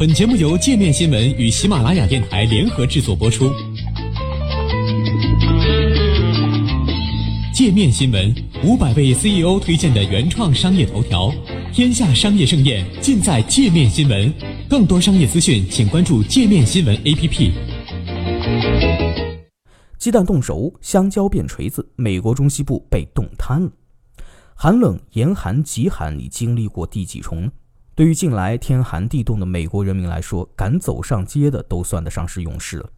本节目由界面新闻与喜马拉雅电台联合制作播出。界面新闻五百位 CEO 推荐的原创商业头条，天下商业盛宴尽在界面新闻。更多商业资讯，请关注界面新闻 APP。鸡蛋冻熟，香蕉变锤子，美国中西部被冻瘫了。寒冷、严寒、极寒，你经历过第几重呢？对于近来天寒地冻的美国人民来说，敢走上街的都算得上是勇士了。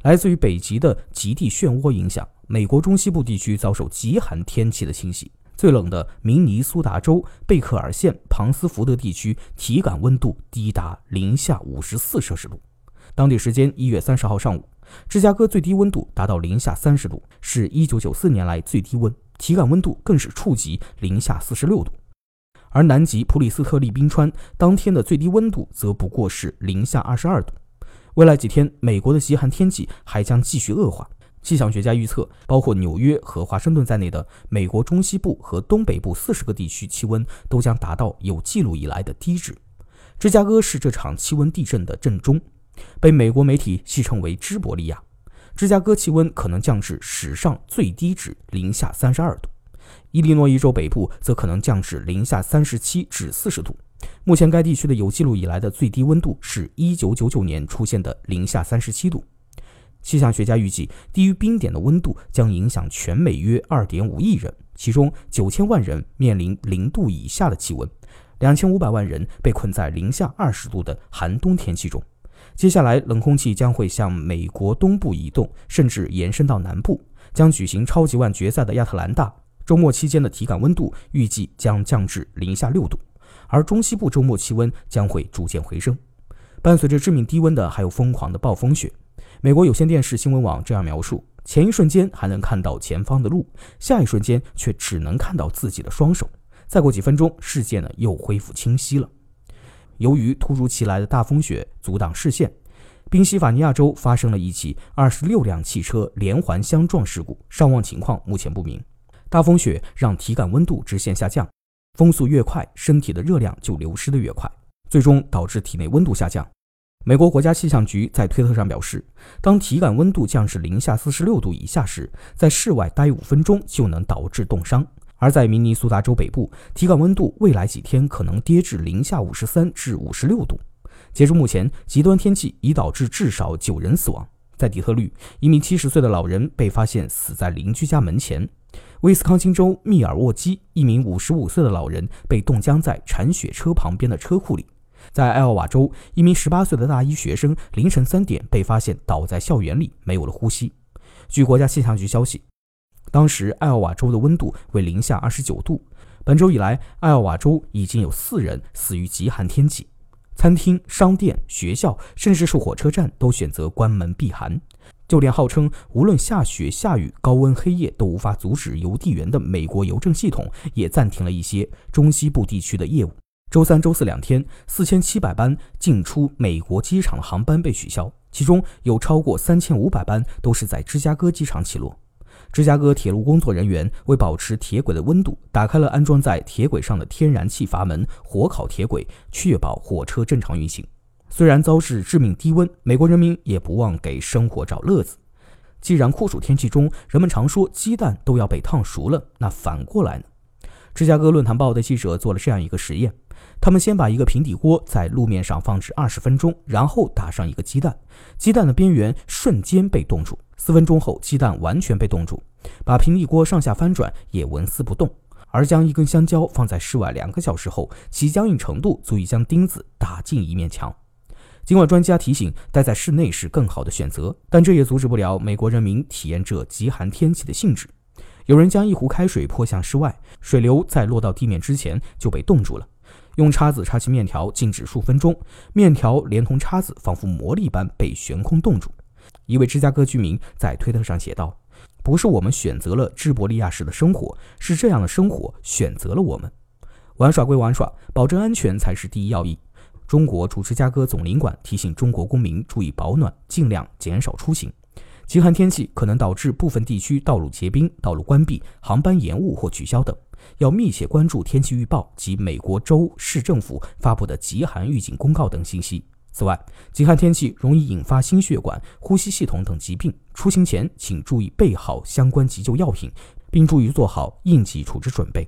来自于北极的极地漩涡影响，美国中西部地区遭受极寒天气的侵袭。最冷的明尼苏达州贝克尔县庞斯福德地区，体感温度低达零下五十四摄氏度。当地时间一月三十号上午，芝加哥最低温度达到零下三十度，是一九九四年来最低温，体感温度更是触及零下四十六度。而南极普里斯特利冰川当天的最低温度则不过是零下二十二度。未来几天，美国的极寒天气还将继续恶化。气象学家预测，包括纽约和华盛顿在内的美国中西部和东北部四十个地区气温都将达到有记录以来的低值。芝加哥是这场气温地震的震中，被美国媒体戏称为“芝伯利亚”。芝加哥气温可能降至史上最低值零下三十二度。伊利诺伊州北部则可能降至零下三十七至四十度。目前，该地区的有记录以来的最低温度是一九九九年出现的零下三十七度。气象学家预计，低于冰点的温度将影响全美约二点五亿人，其中九千万人面临零度以下的气温，两千五百万人被困在零下二十度的寒冬天气中。接下来，冷空气将会向美国东部移动，甚至延伸到南部，将举行超级碗决赛的亚特兰大。周末期间的体感温度预计将降至零下六度，而中西部周末气温将会逐渐回升。伴随着致命低温的还有疯狂的暴风雪。美国有线电视新闻网这样描述：前一瞬间还能看到前方的路，下一瞬间却只能看到自己的双手。再过几分钟，世界呢又恢复清晰了。由于突如其来的大风雪阻挡视线，宾夕法尼亚州发生了一起二十六辆汽车连环相撞事故，伤亡情况目前不明。大风雪让体感温度直线下降，风速越快，身体的热量就流失的越快，最终导致体内温度下降。美国国家气象局在推特上表示，当体感温度降至零下四十六度以下时，在室外待五分钟就能导致冻伤；而在明尼苏达州北部，体感温度未来几天可能跌至零下五十三至五十六度。截至目前，极端天气已导致至少九人死亡。在底特律，一名七十岁的老人被发现死在邻居家门前。威斯康星州密尔沃基，一名五十五岁的老人被冻僵在铲雪车旁边的车库里；在艾奥瓦州，一名十八岁的大一学生凌晨三点被发现倒在校园里，没有了呼吸。据国家气象局消息，当时艾奥瓦州的温度为零下二十九度。本周以来，艾奥瓦州已经有四人死于极寒天气，餐厅、商店、学校，甚至是火车站都选择关门避寒。就连号称无论下雪下雨、高温黑夜都无法阻止邮递员的美国邮政系统，也暂停了一些中西部地区的业务。周三、周四两天，四千七百班进出美国机场的航班被取消，其中有超过三千五百班都是在芝加哥机场起落。芝加哥铁路工作人员为保持铁轨的温度，打开了安装在铁轨上的天然气阀门，火烤铁轨，确保火车正常运行。虽然遭致致命低温，美国人民也不忘给生活找乐子。既然酷暑天气中人们常说鸡蛋都要被烫熟了，那反过来呢？芝加哥论坛报的记者做了这样一个实验：他们先把一个平底锅在路面上放置二十分钟，然后打上一个鸡蛋，鸡蛋的边缘瞬间被冻住。四分钟后，鸡蛋完全被冻住，把平底锅上下翻转也纹丝不动。而将一根香蕉放在室外两个小时后，其僵硬程度足以将钉子打进一面墙。尽管专家提醒待在室内是更好的选择，但这也阻止不了美国人民体验这极寒天气的兴致。有人将一壶开水泼向室外，水流在落到地面之前就被冻住了。用叉子叉起面条，静止数分钟，面条连同叉子仿佛魔力般被悬空冻住。一位芝加哥居民在推特上写道：“不是我们选择了芝伯利亚式的生活，是这样的生活选择了我们。玩耍归玩耍，保证安全才是第一要义。”中国驻芝加哥总领馆提醒中国公民注意保暖，尽量减少出行。极寒天气可能导致部分地区道路结冰、道路关闭、航班延误或取消等，要密切关注天气预报及美国州市政府发布的极寒预警公告等信息。此外，极寒天气容易引发心血管、呼吸系统等疾病。出行前请注意备好相关急救药品，并注意做好应急处置准备。